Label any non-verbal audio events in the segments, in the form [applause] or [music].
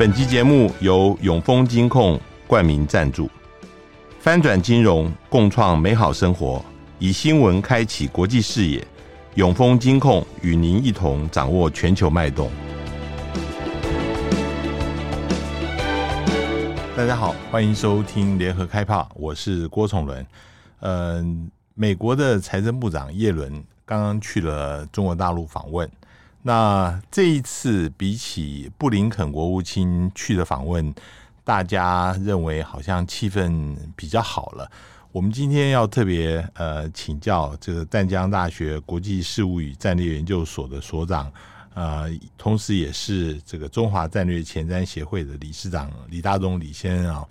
本集节目由永丰金控冠名赞助，翻转金融，共创美好生活，以新闻开启国际视野。永丰金控与您一同掌握全球脉动。大家好，欢迎收听联合开炮，我是郭崇伦。嗯、美国的财政部长叶伦刚刚去了中国大陆访问。那这一次比起布林肯国务卿去的访问，大家认为好像气氛比较好了。我们今天要特别呃请教这个淡江大学国际事务与战略研究所的所长，呃，同时也是这个中华战略前瞻协会的理事长李大忠李先生啊，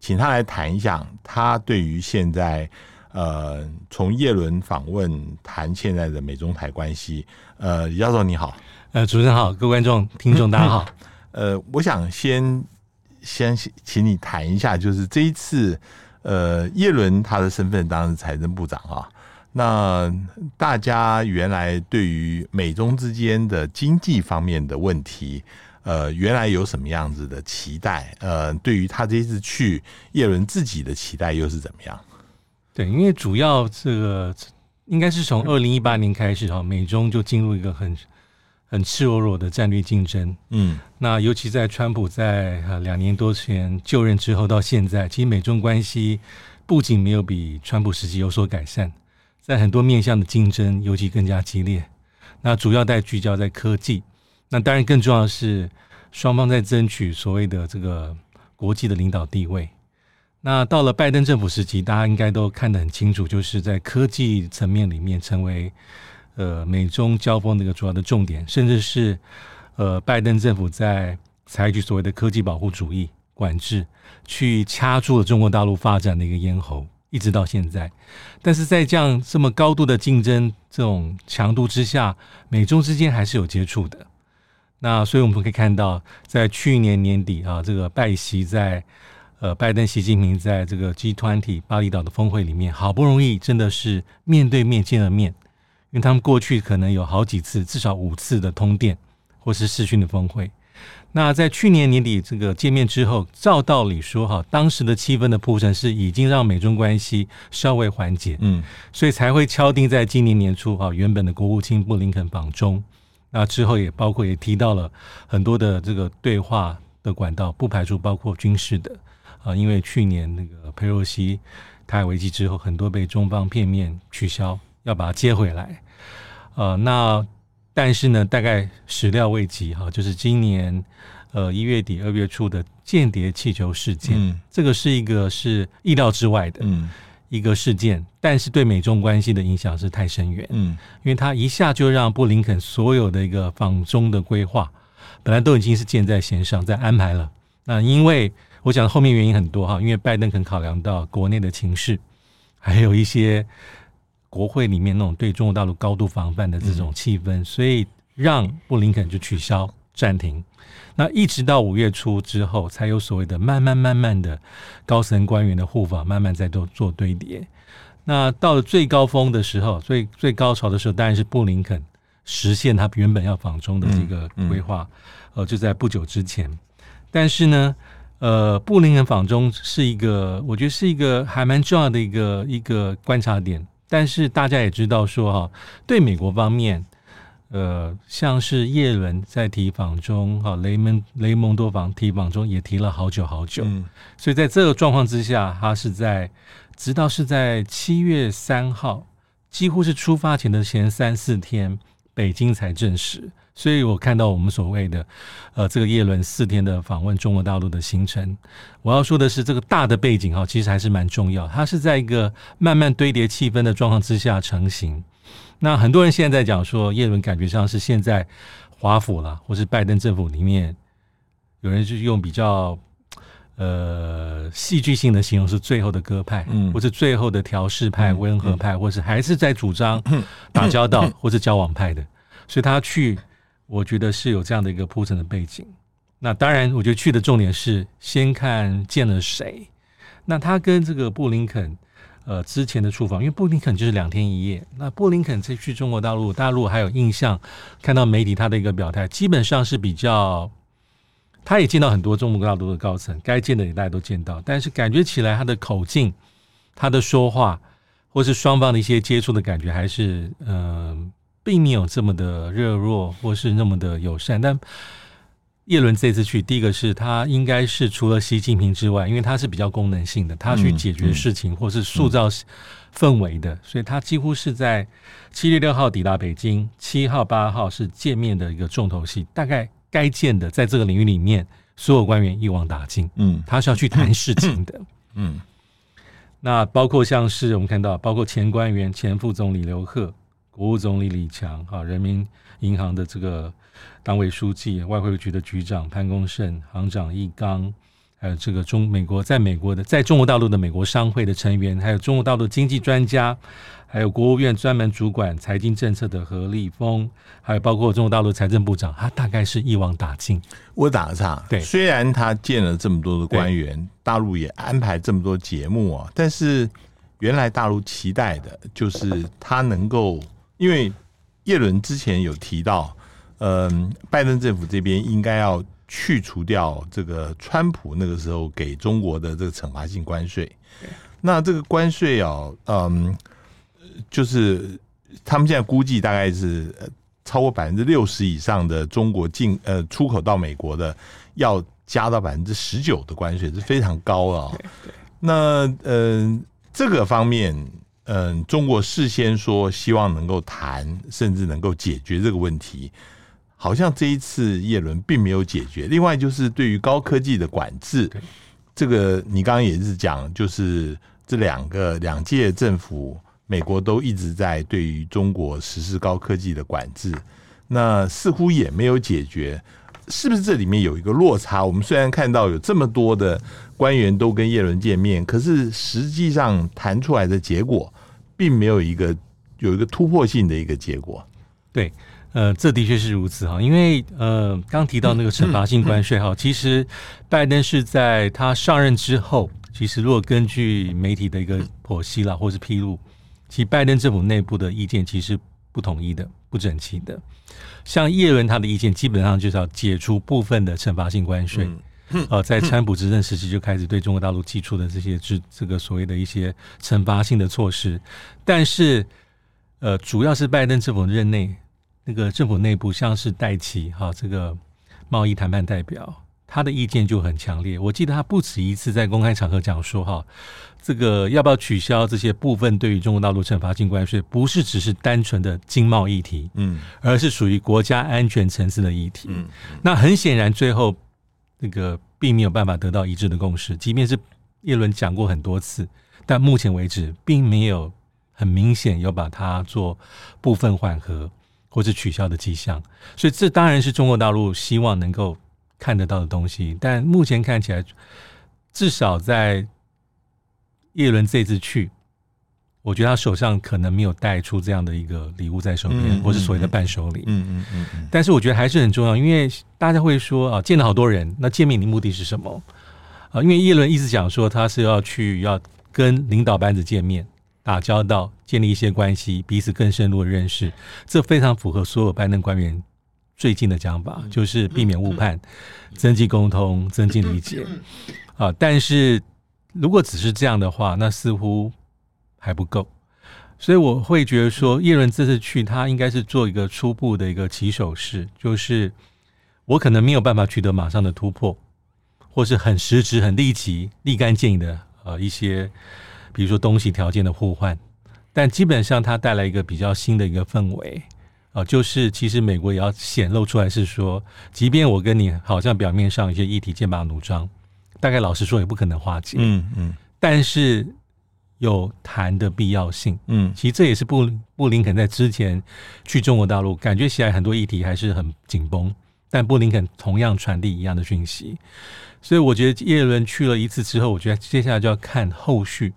请他来谈一下他对于现在。呃，从叶伦访问谈现在的美中台关系。呃，李教授你好，呃，主持人好，各位观众听众大家好。[laughs] 呃，我想先先请你谈一下，就是这一次，呃，叶伦他的身份当然是财政部长啊。那大家原来对于美中之间的经济方面的问题，呃，原来有什么样子的期待？呃，对于他这一次去，叶伦自己的期待又是怎么样？对，因为主要这个应该是从二零一八年开始哈，美中就进入一个很很赤裸裸的战略竞争。嗯，那尤其在川普在两年多前就任之后到现在，其实美中关系不仅没有比川普时期有所改善，在很多面向的竞争尤其更加激烈。那主要在聚焦在科技，那当然更重要的是双方在争取所谓的这个国际的领导地位。那到了拜登政府时期，大家应该都看得很清楚，就是在科技层面里面成为呃美中交锋的一个主要的重点，甚至是呃拜登政府在采取所谓的科技保护主义管制，去掐住了中国大陆发展的一个咽喉，一直到现在。但是在这样这么高度的竞争这种强度之下，美中之间还是有接触的。那所以我们可以看到，在去年年底啊，这个拜习在。呃，拜登、习近平在这个 G20 巴厘岛的峰会里面，好不容易真的是面对面见了面，因为他们过去可能有好几次，至少五次的通电或是视讯的峰会。那在去年年底这个见面之后，照道理说哈，当时的气氛的铺陈是已经让美中关系稍微缓解，嗯，所以才会敲定在今年年初哈，原本的国务卿布林肯访中，那之后也包括也提到了很多的这个对话的管道，不排除包括军事的。啊，因为去年那个佩洛西台海危机之后，很多被中方片面取消，要把它接回来。呃，那但是呢，大概始料未及哈，就是今年呃一月底二月初的间谍气球事件，嗯，这个是一个是意料之外的嗯一个事件，但是对美中关系的影响是太深远，嗯，因为他一下就让布林肯所有的一个访中的规划，本来都已经是箭在弦上在安排了，那因为。我想后面原因很多哈，因为拜登肯考量到国内的情势，还有一些国会里面那种对中国大陆高度防范的这种气氛，所以让布林肯就取消暂停。那一直到五月初之后，才有所谓的慢慢慢慢的高层官员的互访，慢慢在做做堆叠。那到了最高峰的时候，最最高潮的时候，当然是布林肯实现他原本要访中的这个规划，呃，就在不久之前。但是呢，呃，布林肯访中是一个，我觉得是一个还蛮重要的一个一个观察点。但是大家也知道说哈，对美国方面，呃，像是叶伦在提访中，哈，雷蒙雷蒙多访提访中也提了好久好久。嗯，所以在这个状况之下，他是在直到是在七月三号，几乎是出发前的前三四天，北京才证实。所以我看到我们所谓的，呃，这个叶伦四天的访问中国大陆的行程，我要说的是这个大的背景哈，其实还是蛮重要。它是在一个慢慢堆叠气氛的状况之下成型。那很多人现在在讲说，叶伦感觉上是现在华府啦，或是拜登政府里面，有人就用比较呃戏剧性的形容是最后的鸽派，嗯，或是最后的调试派、温和派，或是还是在主张 [clears throat] 打交道或是交往派的，所以他去。我觉得是有这样的一个铺陈的背景。那当然，我觉得去的重点是先看见了谁。那他跟这个布林肯，呃，之前的出访，因为布林肯就是两天一夜。那布林肯这去中国大陆，大陆还有印象，看到媒体他的一个表态，基本上是比较他也见到很多中国大陆的高层，该见的也大家都见到，但是感觉起来他的口径、他的说话，或是双方的一些接触的感觉，还是嗯、并没有这么的热络，或是那么的友善。但叶伦这次去，第一个是他应该是除了习近平之外，因为他是比较功能性的，他去解决事情或是塑造氛围的，所以他几乎是在七月六号抵达北京，七号八号是见面的一个重头戏，大概。该见的，在这个领域里面，所有官员一网打尽。嗯，他是要去谈事情的。嗯，那包括像是我们看到，包括前官员、前副总理刘鹤、国务总理李强、哈人民银行的这个党委书记、外汇局的局长潘功胜、行长易纲。还有这个中美国在美国的在中国大陆的美国商会的成员，还有中国大陆经济专家，还有国务院专门主管财经政策的何立峰，还有包括中国大陆财政部长，他大概是一网打尽。我打个岔，对，虽然他见了这么多的官员，大陆也安排这么多节目啊，但是原来大陆期待的就是他能够，因为叶伦之前有提到，嗯，拜登政府这边应该要。去除掉这个川普那个时候给中国的这个惩罚性关税，那这个关税哦，嗯，就是他们现在估计大概是超过百分之六十以上的中国进呃出口到美国的要加到百分之十九的关税，是非常高的啊。那呃，这个方面，嗯，中国事先说希望能够谈，甚至能够解决这个问题。好像这一次叶伦并没有解决。另外就是对于高科技的管制，这个你刚刚也是讲，就是这两个两届政府，美国都一直在对于中国实施高科技的管制，那似乎也没有解决，是不是这里面有一个落差？我们虽然看到有这么多的官员都跟叶伦见面，可是实际上谈出来的结果，并没有一个有一个突破性的一个结果。对。呃，这的确是如此哈，因为呃，刚提到那个惩罚性关税哈，其实拜登是在他上任之后，其实如果根据媒体的一个剖析啦，或是披露，其实拜登政府内部的意见其实不统一的、不整齐的。像叶伦他的意见，基本上就是要解除部分的惩罚性关税。呃，在川普执政时期就开始对中国大陆提出的这些这这个所谓的一些惩罚性的措施，但是呃，主要是拜登政府任内。那个政府内部像是戴奇哈，这个贸易谈判代表，他的意见就很强烈。我记得他不止一次在公开场合讲说，哈，这个要不要取消这些部分对于中国大陆惩罚性关税，不是只是单纯的经贸议题，嗯，而是属于国家安全层次的议题。嗯，那很显然最后那个并没有办法得到一致的共识，即便是叶伦讲过很多次，但目前为止并没有很明显有把它做部分缓和。或是取消的迹象，所以这当然是中国大陆希望能够看得到的东西。但目前看起来，至少在叶伦这次去，我觉得他手上可能没有带出这样的一个礼物在手边，或是所谓的伴手礼。嗯嗯嗯，嗯。但是我觉得还是很重要，因为大家会说啊，见了好多人，那见面的目的是什么啊？因为叶伦一直讲说他是要去要跟领导班子见面。打交道，建立一些关系，彼此更深入的认识，这非常符合所有拜登官员最近的讲法，就是避免误判，增进沟通，增进理解。[laughs] 啊，但是如果只是这样的话，那似乎还不够。所以我会觉得说，叶伦这次去，他应该是做一个初步的一个起手式，就是我可能没有办法取得马上的突破，或是很实质、很立即、立竿见影的呃一些。比如说东西条件的互换，但基本上它带来一个比较新的一个氛围啊，就是其实美国也要显露出来是说，即便我跟你好像表面上一些议题剑拔弩张，大概老实说也不可能化解，嗯嗯，但是有谈的必要性，嗯，其实这也是布布林肯在之前去中国大陆，感觉起来很多议题还是很紧绷，但布林肯同样传递一样的讯息，所以我觉得耶伦去了一次之后，我觉得接下来就要看后续。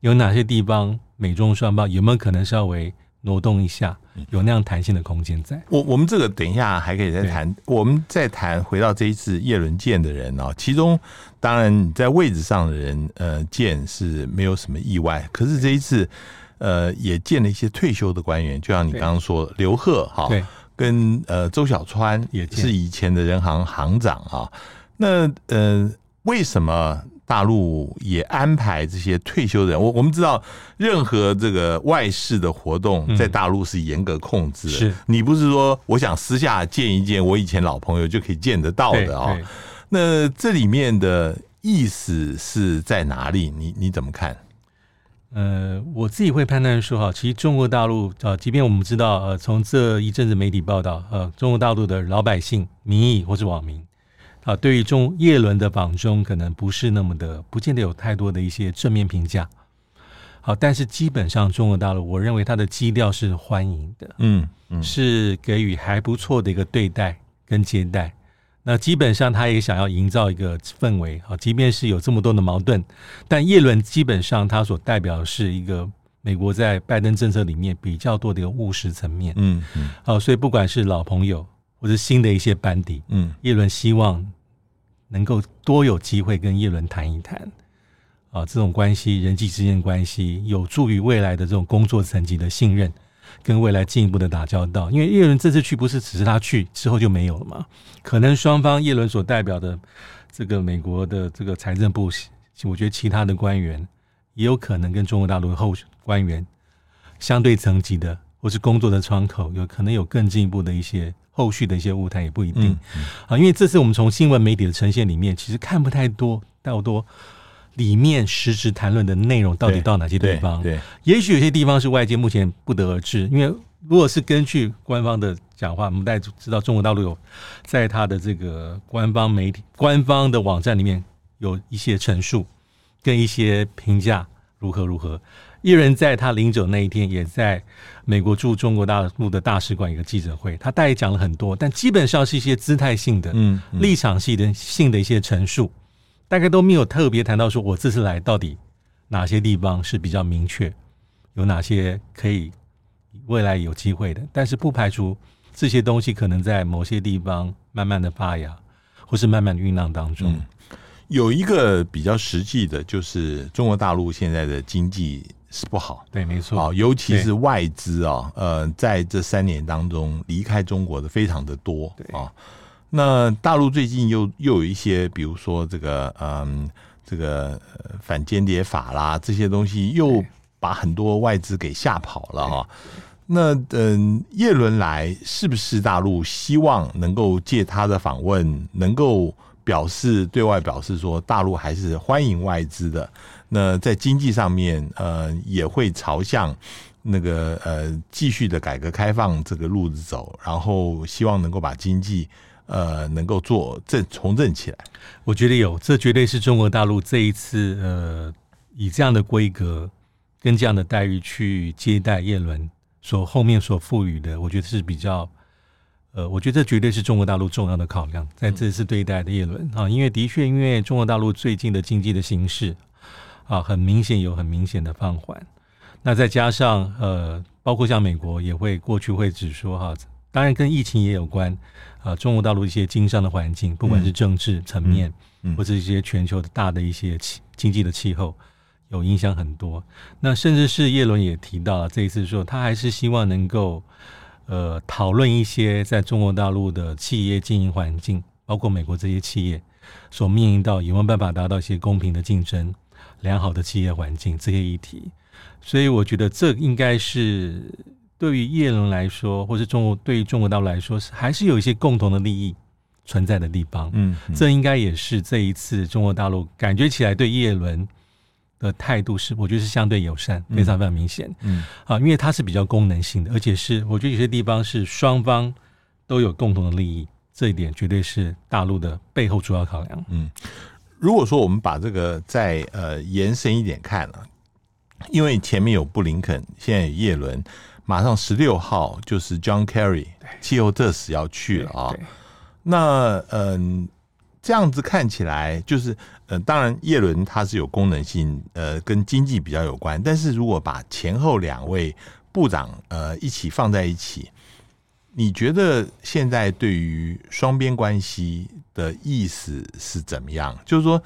有哪些地方美中双方有没有可能稍微挪动一下，有那样弹性的空间在？我我们这个等一下还可以再谈。我们再谈回到这一次叶伦见的人啊，其中当然在位置上的人呃见是没有什么意外，可是这一次呃也见了一些退休的官员，就像你刚刚说刘鹤哈，跟呃周小川也是以前的人行行长啊。那呃，为什么大陆也安排这些退休的人？我我们知道，任何这个外事的活动在大陆是严格控制的。是你不是说我想私下见一见我以前老朋友就可以见得到的啊？那这里面的意思是在哪里？你你怎么看？呃，我自己会判断说哈，其实中国大陆啊，即便我们知道呃，从这一阵子媒体报道，呃，中国大陆的老百姓、民意或是网民啊，对于中叶伦的访中可能不是那么的，不见得有太多的一些正面评价。好，但是基本上中国大陆，我认为它的基调是欢迎的，嗯嗯，是给予还不错的一个对待跟接待。那基本上，他也想要营造一个氛围啊，即便是有这么多的矛盾，但叶伦基本上他所代表的是一个美国在拜登政策里面比较多的一个务实层面，嗯嗯，好，所以不管是老朋友或者新的一些班底，嗯，叶伦希望能够多有机会跟叶伦谈一谈，啊，这种关系人际之间关系有助于未来的这种工作层级的信任。跟未来进一步的打交道，因为叶伦这次去不是只是他去之后就没有了嘛？可能双方叶伦所代表的这个美国的这个财政部，我觉得其他的官员也有可能跟中国大陆的后官员相对层级的，或是工作的窗口，有可能有更进一步的一些后续的一些舞台，也不一定啊。因为这次我们从新闻媒体的呈现里面，其实看不太多，太多。里面实质谈论的内容到底到哪些地方？对，对，也许有些地方是外界目前不得而知。因为如果是根据官方的讲话，我们大家知道中国大陆有在他的这个官方媒体、官方的网站里面有一些陈述跟一些评价，如何如何。叶人在他临走那一天，也在美国驻中国大陆的大使馆一个记者会，他大概讲了很多，但基本上是一些姿态性的、嗯，立场性的性的一些陈述。大概都没有特别谈到说，我这次来到底哪些地方是比较明确，有哪些可以未来有机会的，但是不排除这些东西可能在某些地方慢慢的发芽，或是慢慢的酝酿当中。嗯，有一个比较实际的，就是中国大陆现在的经济是不好，对，没错，尤其是外资啊，呃，在这三年当中离开中国的非常的多啊。那大陆最近又又有一些，比如说这个嗯，这个反间谍法啦，这些东西又把很多外资给吓跑了哈。那嗯，叶伦来是不是大陆希望能够借他的访问，能够表示对外表示说，大陆还是欢迎外资的。那在经济上面，呃，也会朝向那个呃继续的改革开放这个路子走，然后希望能够把经济。呃，能够做正重振起来，我觉得有，这绝对是中国大陆这一次呃以这样的规格跟这样的待遇去接待叶伦所后面所赋予的，我觉得是比较呃，我觉得这绝对是中国大陆重要的考量，在这次对待的叶伦啊，因为的确，因为中国大陆最近的经济的形势啊，很明显有很明显的放缓，那再加上呃，包括像美国也会过去会指说哈。当然跟疫情也有关，啊，中国大陆一些经商的环境，不管是政治层面，嗯或者一些全球的大的一些气经济的气候，有影响很多。那甚至是叶伦也提到了这一次说，他还是希望能够，呃，讨论一些在中国大陆的企业经营环境，包括美国这些企业所面临到有没有办法达到一些公平的竞争、良好的企业环境这些议题。所以我觉得这应该是。对于叶伦来说，或是中国对于中国大陆来说，是还是有一些共同的利益存在的地方。嗯，嗯，这应该也是这一次中国大陆感觉起来对叶伦的态度是，我觉得是相对友善，非常非常明显。嗯，啊，因为它是比较功能性的，而且是我觉得有些地方是双方都有共同的利益，这一点绝对是大陆的背后主要考量。嗯，如果说我们把这个再呃延伸一点看了，因为前面有布林肯，现在有叶伦。马上十六号就是 John Kerry 气候特使要去了啊。那嗯，这样子看起来就是呃，当然叶伦他是有功能性，呃，跟经济比较有关。但是如果把前后两位部长呃一起放在一起，你觉得现在对于双边关系的意思是怎么样？就是说，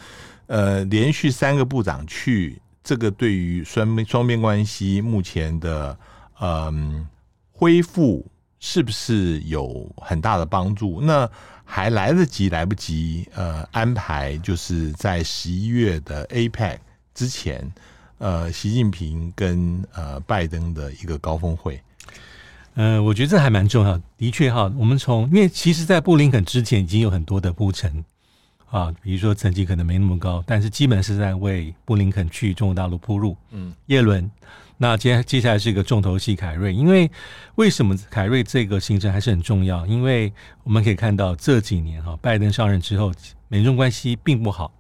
呃，连续三个部长去，这个对于双边双边关系目前的。嗯，恢复是不是有很大的帮助？那还来得及来不及？呃，安排就是在十一月的 APEC 之前，呃，习近平跟呃拜登的一个高峰会。呃，我觉得这还蛮重要的。的确哈，我们从因为其实，在布林肯之前已经有很多的铺陈啊，比如说成绩可能没那么高，但是基本是在为布林肯去中国大陆铺路。嗯，耶伦。那接接下来是一个重头戏，凯瑞。因为为什么凯瑞这个行程还是很重要？因为我们可以看到这几年哈，拜登上任之后，美中关系并不好，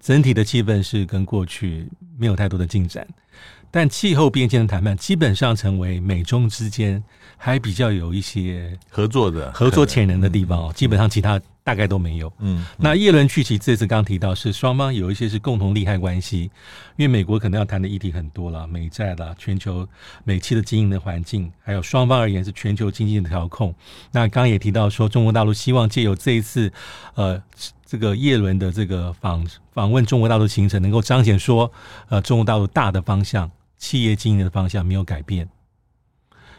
整体的气氛是跟过去没有太多的进展。但气候变迁的谈判基本上成为美中之间还比较有一些合作的合作潜能的地方哦。基本上其他。大概都没有。嗯，嗯，那叶伦去其这次刚提到是双方有一些是共同利害关系，因为美国可能要谈的议题很多了，美债啦、全球美企的经营的环境，还有双方而言是全球经济的调控。那刚刚也提到说，中国大陆希望借由这一次呃这个叶伦的这个访访问中国大陆行程，能够彰显说呃中国大陆大的方向、企业经营的方向没有改变，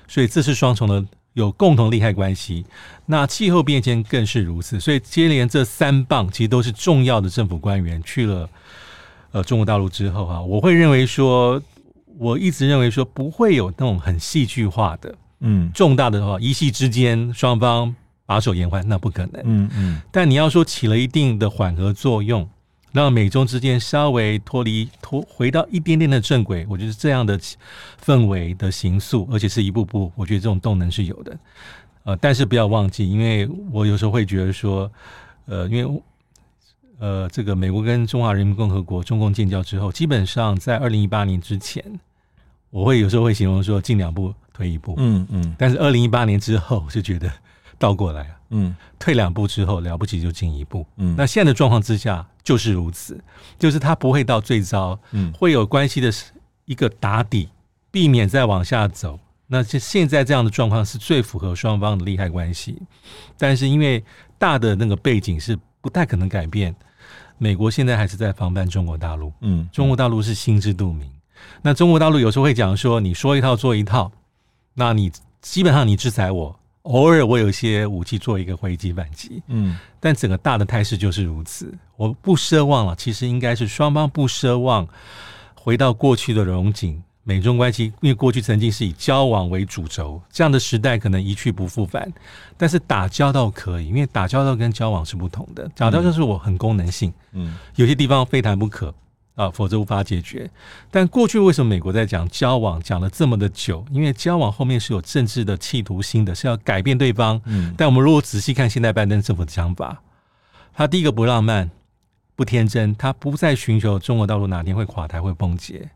所以这是双重的。有共同利害关系，那气候变迁更是如此。所以接连这三棒其实都是重要的政府官员去了呃中国大陆之后啊，我会认为说，我一直认为说不会有那种很戏剧化的，嗯，重大的话一夕之间双方把手言欢，那不可能，嗯嗯。但你要说起了一定的缓和作用。让美中之间稍微脱离脱回到一点点的正轨，我觉得这样的氛围的形塑，而且是一步步，我觉得这种动能是有的。呃，但是不要忘记，因为我有时候会觉得说，呃，因为呃，这个美国跟中华人民共和国中共建交之后，基本上在二零一八年之前，我会有时候会形容说进两步退一步，嗯嗯，但是二零一八年之后就觉得倒过来啊。嗯，退两步之后了不起就进一步。嗯，那现在的状况之下就是如此，就是他不会到最糟，嗯，会有关系的一个打底，避免再往下走。那现现在这样的状况是最符合双方的利害关系，但是因为大的那个背景是不太可能改变，美国现在还是在防范中国大陆。嗯，中国大陆是心知肚明。那中国大陆有时候会讲说，你说一套做一套，那你基本上你制裁我。偶尔我有一些武器做一个回击反击，嗯，但整个大的态势就是如此。我不奢望了，其实应该是双方不奢望回到过去的荣景。美中关系因为过去曾经是以交往为主轴，这样的时代可能一去不复返。但是打交道可以，因为打交道跟交往是不同的。打交道是我很功能性，嗯，有些地方非谈不可。啊，否则无法解决。但过去为什么美国在讲交往讲了这么的久？因为交往后面是有政治的企图心的，是要改变对方。嗯，但我们如果仔细看现在拜登政府的想法，他第一个不浪漫、不天真，他不再寻求中国道路哪天会垮台、会崩解。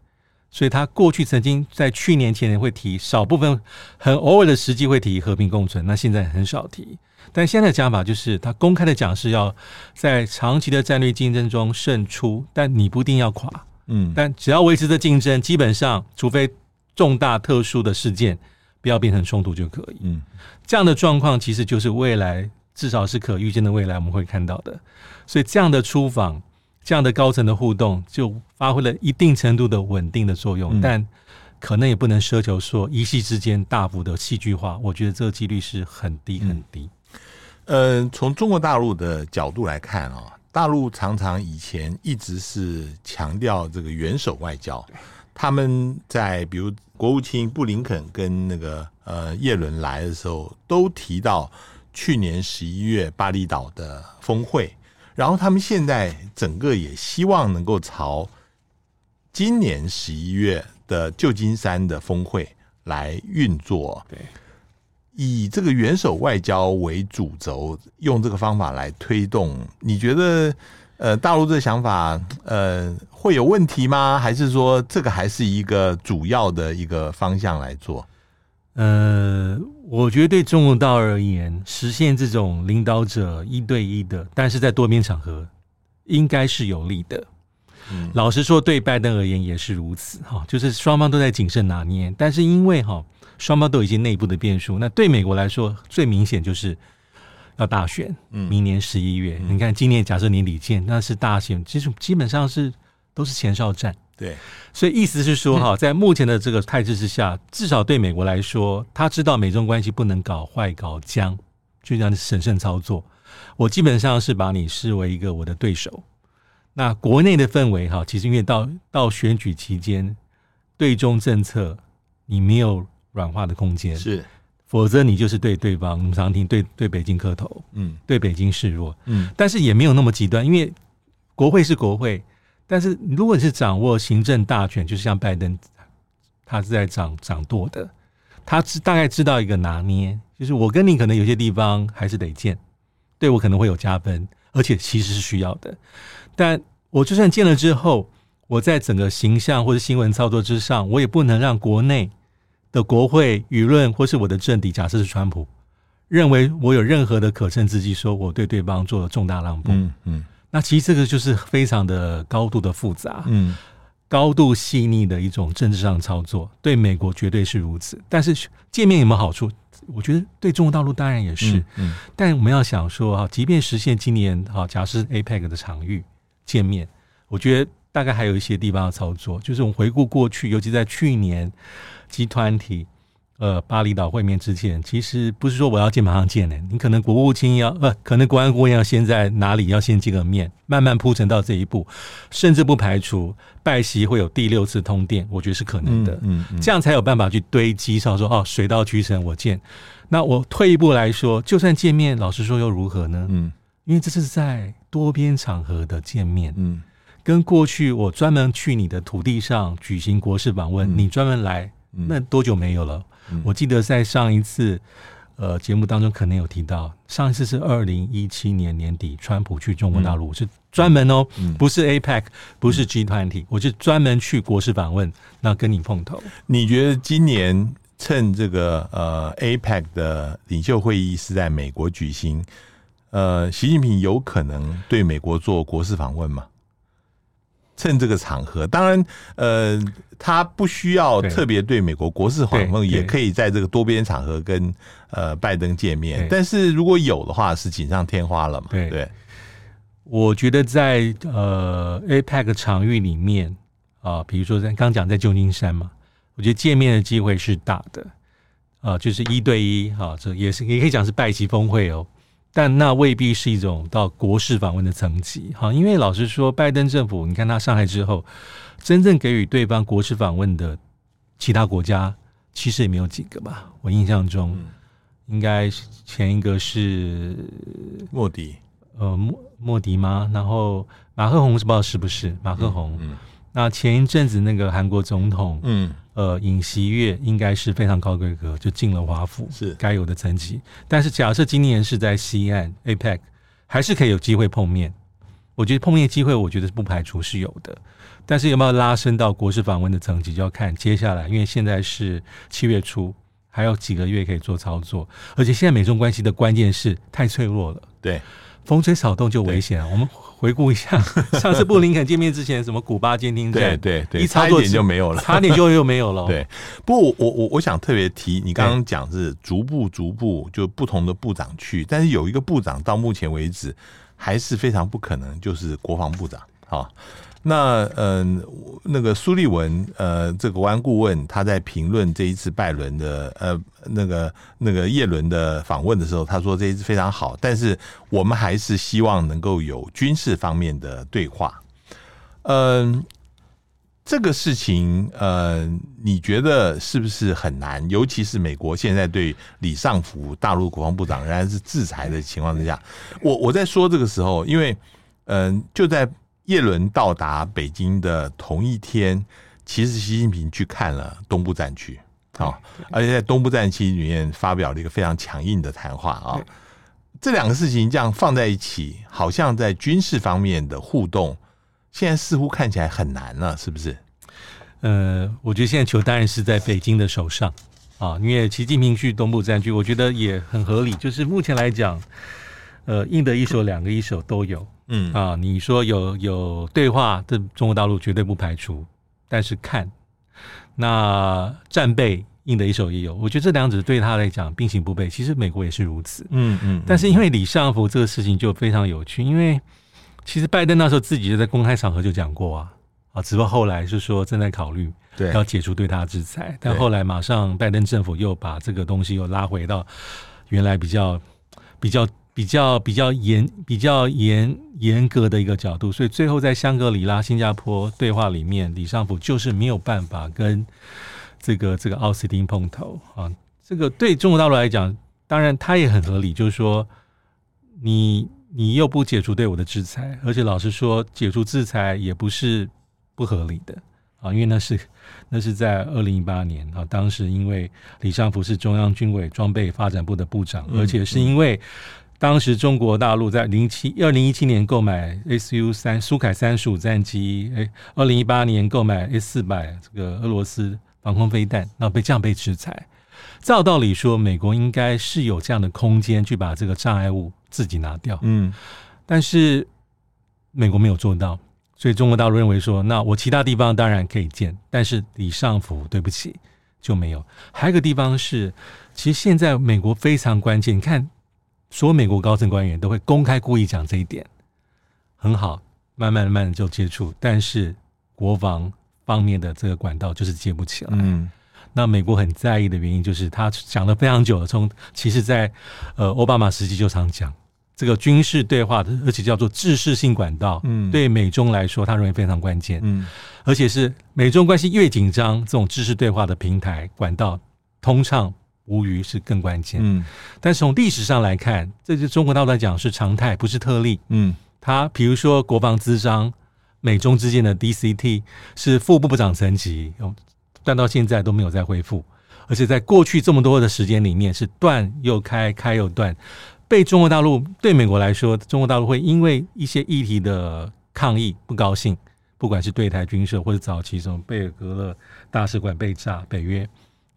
所以他过去曾经在去年前年会提少部分很偶尔的时机会提和平共存，那现在很少提。但现在的讲法就是，他公开的讲是要在长期的战略竞争中胜出，但你不一定要垮，嗯，但只要维持着竞争，基本上除非重大特殊的事件不要变成冲突就可以，嗯，这样的状况其实就是未来至少是可预见的未来我们会看到的，所以这样的出访，这样的高层的互动就发挥了一定程度的稳定的作用，嗯，但可能也不能奢求说一夕之间大幅的戏剧化，我觉得这个几率是很低很低。嗯呃，从中国大陆的角度来看啊，大陆常常以前一直是强调这个元首外交。他们在比如国务卿布林肯跟那个呃叶伦来的时候，都提到去年十一月巴厘岛的峰会，然后他们现在整个也希望能够朝今年十一月的旧金山的峰会来运作。对。以这个元首外交为主轴，用这个方法来推动，你觉得呃，大陆这个想法呃会有问题吗？还是说这个还是一个主要的一个方向来做？呃，我觉得对中国大陆而言，实现这种领导者一对一的，但是在多边场合应该是有利的。嗯，老实说，对拜登而言也是如此哈，就是双方都在谨慎拿捏，但是因为哈。双方都有一些内部的变数，那对美国来说最明显就是要大选，明年十一月。嗯、你看今年假设年底见，那是大选，其实基本上是都是前哨战。对，所以意思是说哈，[laughs] 在目前的这个态势之下，至少对美国来说，他知道美中关系不能搞坏、搞僵，就这样审慎操作。我基本上是把你视为一个我的对手。那国内的氛围哈，其实因为到到选举期间，对中政策你没有软化的空间，是，否则你就是对对方，我们常听对对北京磕头，嗯，对北京示弱，嗯，但是也没有那么极端，因为国会是国会，但是如果你是掌握行政大权，就是像拜登，他是在掌掌舵的，他知大概知道一个拿捏，就是我跟你可能有些地方还是得见，对我可能会有加分，而且其实是需要的。但我就算见了之后，我在整个形象或者新闻操作之上，我也不能让国内的国会舆论或是我的政敌，假设是川普，认为我有任何的可乘之机，说我对对方做了重大让步。嗯嗯，那其实这个就是非常的高度的复杂，嗯，高度细腻的一种政治上操作，对美国绝对是如此。但是见面有没有好处？我觉得对中国大陆当然也是。嗯，嗯，但我们要想说啊，即便实现今年啊，假设 APEC 的场域。见面，我觉得大概还有一些地方要操作，就是我们回顾过去，尤其在去年集团体呃巴厘岛会面之前，其实不是说我要见马上见的，你可能国务卿要呃，可能国安顾问要先在哪里要先见个面，慢慢铺陈到这一步，甚至不排除拜习会有第六次通电，我觉得是可能的，嗯嗯，嗯，这样才有办法去堆积上说哦，水到渠成，我见。那我退一步来说，就算见面，老实说又如何呢？嗯。因为这是在多边场合的见面，嗯，跟过去我专门去你的土地上举行国事访问，嗯、你专门来，那多久没有了？嗯、我记得在上一次呃节目当中可能有提到，上一次是二零一七年年底，川普去中国大陆、嗯、是专门哦，嗯、不是 APEC，不是 G 团体、嗯、我是专门去国事访问，那跟你碰头。你觉得今年趁这个呃 APEC 的领袖会议是在美国举行？呃，习近平有可能对美国做国事访问吗？趁这个场合，当然，呃，他不需要特别对美国国事访问，也可以在这个多边场合跟呃拜登见面。但是如果有的话，是锦上添花了嘛？对，对我觉得在呃 APEC 场域里面啊、呃，比如说在刚讲在旧金山嘛，我觉得见面的机会是大的啊、呃，就是一对一哈、啊，这也是也可以讲是拜习峰会哦。但那未必是一种到国事访问的层级，哈，因为老实说，拜登政府，你看他上台之后，真正给予对方国事访问的其他国家，其实也没有几个吧。我印象中，应该前一个是莫迪，呃，莫莫迪吗？然后马克宏是不知道是不是马克宏。嗯嗯那前一阵子那个韩国总统，嗯，呃，尹锡悦应该是非常高规格，就进了华府，是该有的层级。但是假设今年是在西岸 APEC，还是可以有机会碰面。我觉得碰面机会，我觉得不排除是有的。但是有没有拉升到国事访问的层级，就要看接下来，因为现在是七月初，还有几个月可以做操作。而且现在美中关系的关键是太脆弱了，对，风吹草动就危险。我们。回顾一下，[laughs] 上次布林肯见面之前，什么古巴监听站，对对对，一差一点就没有了，[laughs] 差点就又没有了。对，不过我我我我想特别提，你刚刚讲是逐步逐步就不同的部长去，但是有一个部长到目前为止还是非常不可能，就是国防部长啊。那嗯、呃，那个苏利文呃，这个国安顾问他在评论这一次拜伦的呃那个那个叶伦的访问的时候，他说这一次非常好，但是我们还是希望能够有军事方面的对话。嗯、这个事情呃，你觉得是不是很难？尤其是美国现在对李尚福大陆国防部长仍然是制裁的情况之下，我我在说这个时候，因为嗯、就在。叶伦到达北京的同一天，其实习近平去看了东部战区啊，而且在东部战区里面发表了一个非常强硬的谈话啊。这两个事情这样放在一起，好像在军事方面的互动，现在似乎看起来很难了，是不是？呃，我觉得现在球当然是在北京的手上啊，因为习近平去东部战区，我觉得也很合理。就是目前来讲，呃，硬的一手、两个一手都有。嗯啊，你说有有对话，这中国大陆绝对不排除，但是看那战备硬的一手也有，我觉得这两者对他来讲并行不悖。其实美国也是如此，嗯嗯。嗯但是因为李尚福这个事情就非常有趣，因为其实拜登那时候自己就在公开场合就讲过啊，啊，只不过后来是说正在考虑对要解除对他制裁，但后来马上拜登政府又把这个东西又拉回到原来比较比较比较比较严比较严严格的一个角度，所以最后在香格里拉新加坡对话里面，李尚福就是没有办法跟这个这个奥斯汀碰头。啊，这个对中国大陆来讲，当然他也很合理，就是说你。你又不解除对我的制裁，而且老实说，解除制裁也不是不合理的。啊，因为那是那是在二零一八年。啊，当时因为李尚福是中央军委装备发展部的部长，而且是因为当时中国大陆在零七二零一七年购买 SU 三苏凯三十五战机，哎，二零一八年购买 S 四百这个俄罗斯防空飞弹，那被这样被制裁。照道理说，美国应该是有这样的空间去把这个障碍物自己拿掉，嗯，但是美国没有做到，所以中国大陆认为说，那我其他地方当然可以建，但是李尚福对不起就没有。还有一个地方是，其实现在美国非常关键，你看，所有美国高层官员都会公开故意讲这一点，很好，慢慢慢慢就接触，但是国防方面的这个管道就是接不起来，嗯。那美国很在意的原因，就是他讲了非常久了，从其实在呃奥巴马时期就常讲这个军事对话的，而且叫做制式性管道，嗯，对美中来说，他认为非常关键，嗯，而且是美中关系越紧张，这种制式对话的平台管道通畅无虞是更关键，嗯，但是从历史上来看，这就中国大陆来讲是常态，不是特例，嗯，他比如说国防咨商，美中之间的 DCT 是副部部长层级。断到现在都没有再恢复，而且在过去这么多的时间里面是断又开，开又断，被中国大陆对美国来说，中国大陆会因为一些议题的抗议不高兴，不管是对台军售或者早期什么贝尔格勒大使馆被炸，北约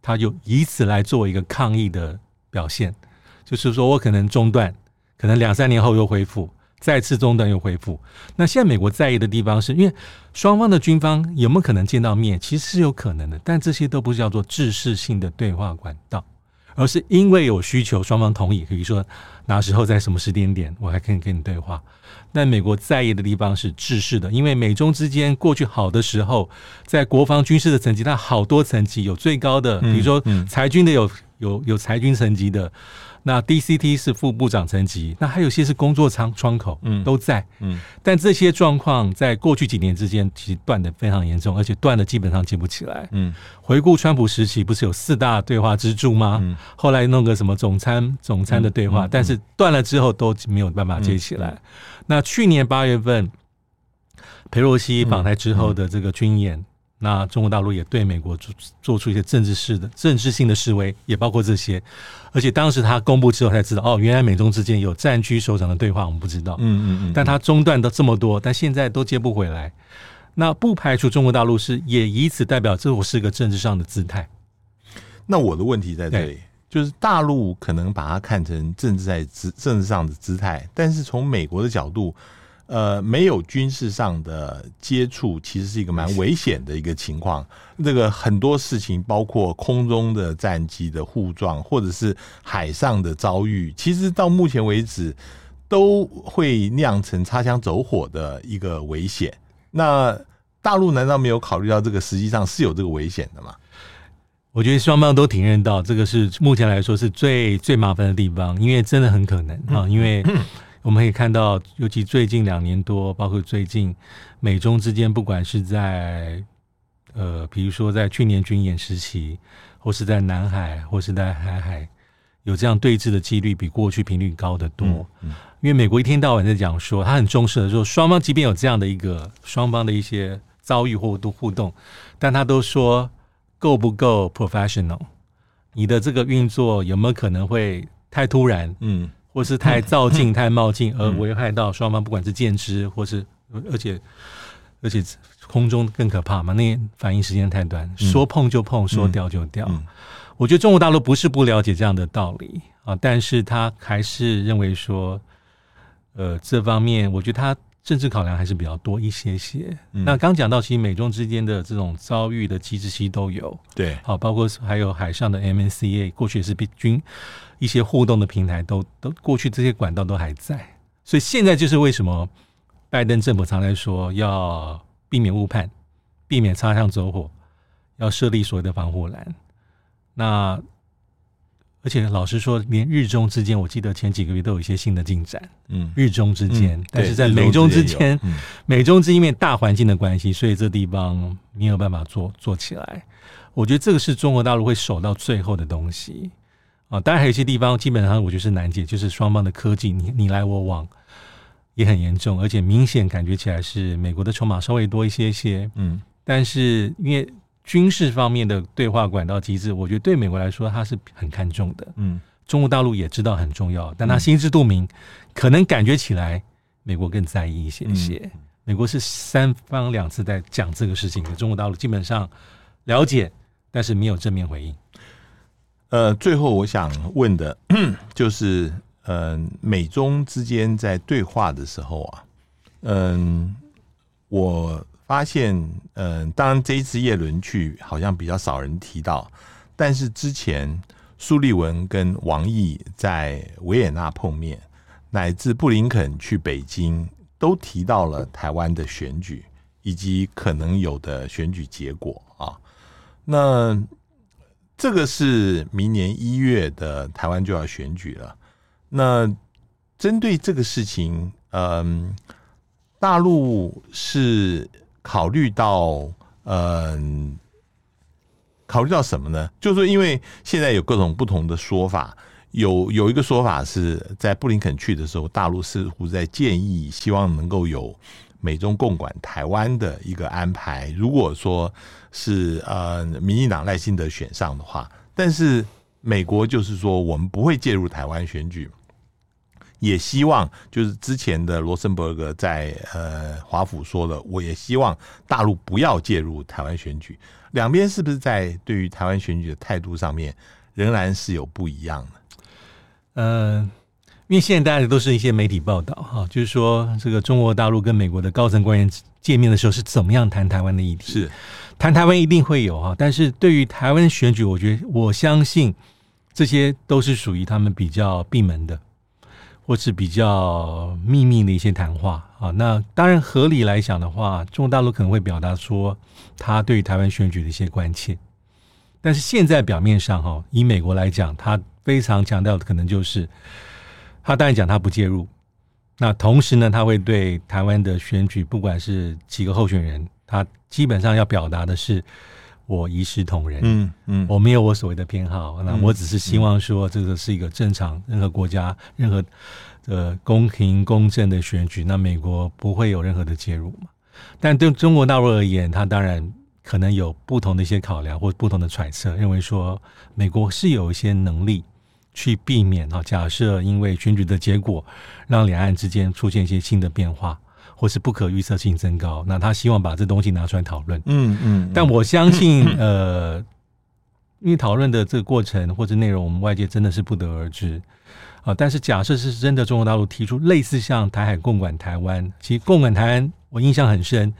他就以此来做一个抗议的表现，就是说我可能中断，可能两三年后又恢复。再次中断又恢复。那现在美国在意的地方是，因为双方的军方有没有可能见到面？其实是有可能的，但这些都不是叫做制式性的对话管道，而是因为有需求，双方同意，比如说哪时候在什么时间点，我还可以跟你对话。但美国在意的地方是制式的，因为美中之间过去好的时候，在国防军事的层级，它好多层级，有最高的，比如说裁军的有有有裁军层级的。那 DCT 是副部长层级，那还有些是工作舱窗口，嗯，都在，嗯，但这些状况在过去几年之间其实断的非常严重，而且断的基本上接不起来，嗯。回顾川普时期，不是有四大对话支柱吗？嗯，后来弄个什么总参总参的对话，但是断了之后都没有办法接起来。那去年八月份，佩洛西访台之后的这个军演。那中国大陆也对美国做做出一些政治式的政治性的示威，也包括这些。而且当时他公布之后才知道，哦，原来美中之间有战区首长的对话，我们不知道。嗯嗯嗯。但他中断的这么多，但现在都接不回来。那不排除中国大陆是也以此代表这我是个政治上的姿态。那我的问题在这里，就是大陆可能把它看成政治在姿政治上的姿态，但是从美国的角度。呃，没有军事上的接触，其实是一个蛮危险的一个情况。这个很多事情，包括空中的战机的互撞，或者是海上的遭遇，其实到目前为止都会酿成擦枪走火的一个危险。那大陆难道没有考虑到这个实际上是有这个危险的吗？我觉得双方都体认到，这个是目前来说是最最麻烦的地方，因为真的很可能啊，因为。我们可以看到，尤其最近两年多，包括最近美中之间，不管是在呃，比如说在去年军演时期，或是在南海，或是在海海，有这样对峙的几率比过去频率高得多。嗯嗯、因为美国一天到晚在讲说，他很重视的说，双方即便有这样的一个双方的一些遭遇或都互动，但他都说够不够 professional？你的这个运作有没有可能会太突然？嗯。或是太躁进、太冒进，而危害到双方，不管是舰只，或是而且而且空中更可怕嘛？那反应时间太短，说碰就碰，说掉就掉。我觉得中国大陆不是不了解这样的道理啊，但是他还是认为说，呃，这方面我觉得他政治考量还是比较多一些些。那刚讲到，其实美中之间的这种遭遇的机制其实都有，对，好，包括还有海上的 MNCA，过去也是比军。一些互动的平台都都过去这些管道都还在，所以现在就是为什么拜登政府常来说要避免误判避免擦枪走火，要设立所谓的防护栏。那而且老实说，连日中之间，我记得前几个月都有一些新的进展。嗯，日中之间，嗯、但是在美中之间，嗯、美中之因为大环境的关系，所以这地方没有办法做做起来。我觉得这个是中国大陆会守到最后的东西啊。当然，还有一些地方基本上我觉得是难解，就是双方的科技你你来我往也很严重，而且明显感觉起来是美国的筹码稍微多一些些。嗯，但是因为。军事方面的对话管道机制，我觉得对美国来说，它是很看重的。嗯，中国大陆也知道很重要，但他心知肚明，可能感觉起来美国更在意一些些。嗯、美国是三方两次在讲这个事情的，中国大陆基本上了解，但是没有正面回应。呃，最后我想问的，[clears throat] 就是，嗯、呃，美中之间在对话的时候啊，嗯、呃，我。发现，嗯、当然这一次叶伦去好像比较少人提到，但是之前苏利文跟王毅在维也纳碰面，乃至布林肯去北京，都提到了台湾的选举以及可能有的选举结果啊。那这个是明年一月的台湾就要选举了。那针对这个事情，嗯、大陆是。考虑到，嗯，考虑到什么呢？就是说，因为现在有各种不同的说法，有有一个说法是在布林肯去的时候，大陆似乎在建议，希望能够有美中共管台湾的一个安排。如果说是呃，民进党赖清德选上的话，但是美国就是说，我们不会介入台湾选举。也希望就是之前的罗森伯格在呃华府说的，我也希望大陆不要介入台湾选举。两边是不是在对于台湾选举的态度上面仍然是有不一样的？呃，因为现在大家都是一些媒体报道哈，就是说这个中国大陆跟美国的高层官员见面的时候是怎么样谈台湾的议题？是谈台湾一定会有哈，但是对于台湾选举，我觉得我相信这些都是属于他们比较闭门的。或是比较秘密的一些谈话啊，那当然合理来讲的话，中国大陆可能会表达说他对台湾选举的一些关切，但是现在表面上哈，以美国来讲，他非常强调的可能就是他当然讲他不介入，那同时呢，他会对台湾的选举，不管是几个候选人，他基本上要表达的是。我一视同仁，嗯嗯，我没有我所谓的偏好，那我只是希望说这个是一个正常，任何国家任何的公平公正的选举，那美国不会有任何的介入嘛。但对中国大陆而言，他当然可能有不同的一些考量或不同的揣测，认为说美国是有一些能力去避免啊，假设因为选举的结果让两岸之间出现一些新的变化。或是不可预测性增高，那他希望把这东西拿出来讨论。嗯嗯，但我相信，呃，因为讨论的这个过程或者内容，我们外界真的是不得而知啊。但是假设是真的，中国大陆提出类似像台海共管台湾，其实共管台湾我印象很深，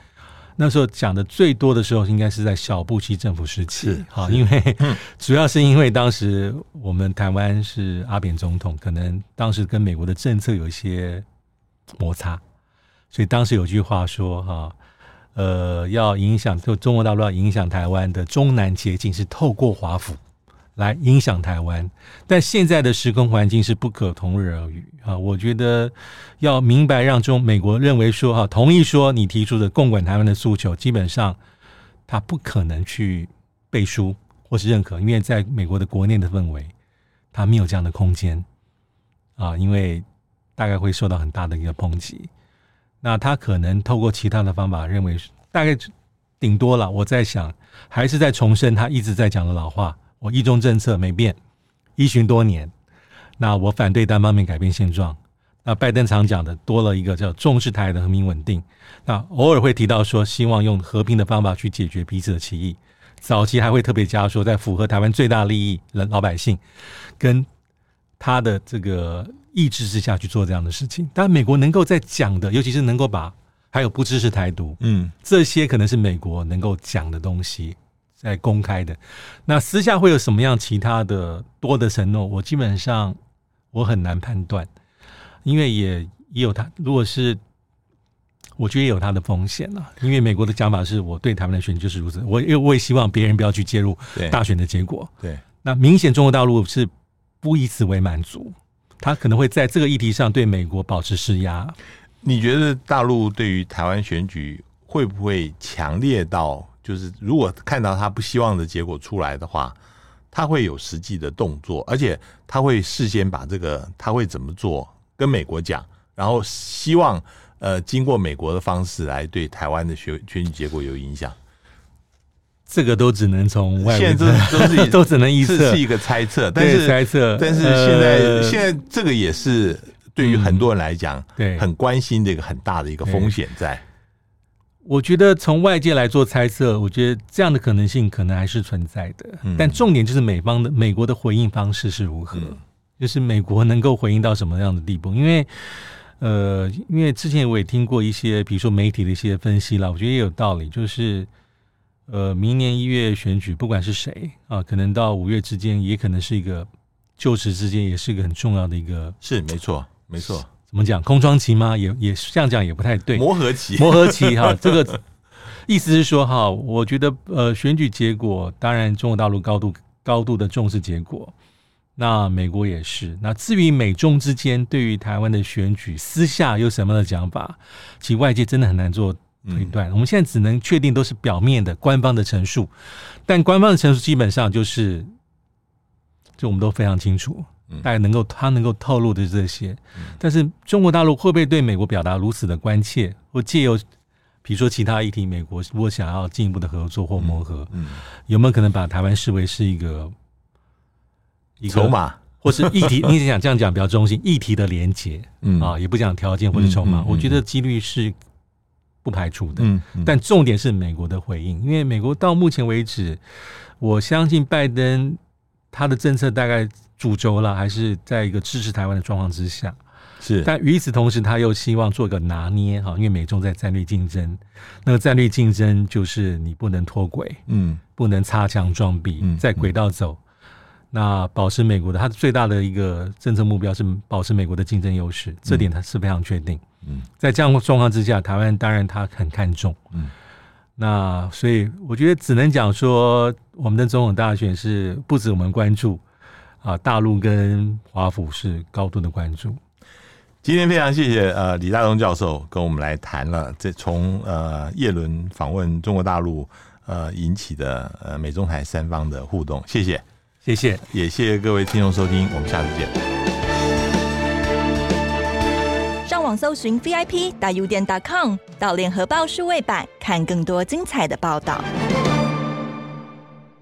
那时候讲的最多的时候，应该是在小布希政府时期。好，因为 [laughs] 主要是因为当时我们台湾是阿扁总统，可能当时跟美国的政策有一些摩擦。所以当时有句话说哈，呃，要影响就中国大陆要影响台湾的中南捷径是透过华府来影响台湾，但现在的时空环境是不可同日而语啊！我觉得要明白让中美国认为说哈，同意说你提出的共管台湾的诉求，基本上他不可能去背书或是认可，因为在美国的国内的氛围，他没有这样的空间啊，因为大概会受到很大的一个抨击。那他可能透过其他的方法，认为大概顶多了。我在想，还是在重申他一直在讲的老话：我一中政策没变，依循多年。那我反对单方面改变现状。那拜登常讲的多了一个叫重视台海的和平稳定。那偶尔会提到说，希望用和平的方法去解决彼此的歧义。早期还会特别加说，在符合台湾最大利益的老百姓跟他的这个。意志之下去做这样的事情，但美国能够在讲的，尤其是能够把还有不支持台独，嗯，这些可能是美国能够讲的东西，在公开的。那私下会有什么样其他的多的承诺？我基本上我很难判断，因为也也有他，如果是我觉得也有它的风险了，因为美国的讲法是我对台湾的选举就是如此，我因为我也希望别人不要去介入大选的结果。对，对。那明显中国大陆是不以此为满足，他可能会在这个议题上对美国保持施压。你觉得大陆对于台湾选举会不会强烈到，就是如果看到他不希望的结果出来的话，他会有实际的动作，而且他会事先把这个他会怎么做跟美国讲，然后希望呃经过美国的方式来对台湾的选选举结果有影响。这个都只能从外现在都 [laughs] 都是都只能预测，是一个猜测，但是猜测，但是现在、呃、现在这个也是。对于很多人来讲，对，很关心的一个很大的一个风险在。我觉得从外界来做猜测，我觉得这样的可能性可能还是存在的。嗯、但重点就是美方的美国的回应方式是如何，嗯、就是美国能够回应到什么样的地步？因为，呃，因为之前我也听过一些，比如说媒体的一些分析啦，我觉得也有道理。就是，呃，明年一月选举，不管是谁啊，可能到五月之间，也可能是一个就职之间，也是一个很重要的一个，是没错。没错，怎么讲？空窗期吗？也也这样讲也不太对。磨合期，磨合期哈，这个意思是说哈，我觉得呃，选举结果当然中国大陆高度高度的重视结果，那美国也是。那至于美中之间对于台湾的选举私下有什么样的讲法，其实外界真的很难做推断。嗯、我们现在只能确定都是表面的官方的陈述，但官方的陈述基本上就是，就我们都非常清楚。大概能够他能够透露的这些，但是中国大陆会不会对美国表达如此的关切，或借由比如说其他议题，美国如果想要进一步的合作或磨合，有没有可能把台湾视为是一个一个筹码，或是议题？你想这样讲比较中性，议题的连结，嗯啊，也不讲条件或者筹码，我觉得几率是不排除的。嗯，但重点是美国的回应，因为美国到目前为止，我相信拜登他的政策大概。主轴了，还是在一个支持台湾的状况之下，是。但与此同时，他又希望做个拿捏哈，因为美中在战略竞争，那个战略竞争就是你不能脱轨，嗯，不能擦枪撞壁，嗯，在轨道走，嗯、那保持美国的，他最大的一个政策目标是保持美国的竞争优势，这点它是非常确定。嗯，在这样的状况之下，台湾当然它很看重，嗯，那所以我觉得只能讲说，我们的总统大选是不止我们关注。啊，大陆跟华府是高度的关注。今天非常谢谢呃李大东教授跟我们来谈了这从呃叶伦访问中国大陆呃引起的呃美中台三方的互动，谢谢，谢谢，也谢谢各位听众收听，我们下次见。上网搜寻 VIP 大 U 点 .com 到联合报数位版看更多精彩的报道。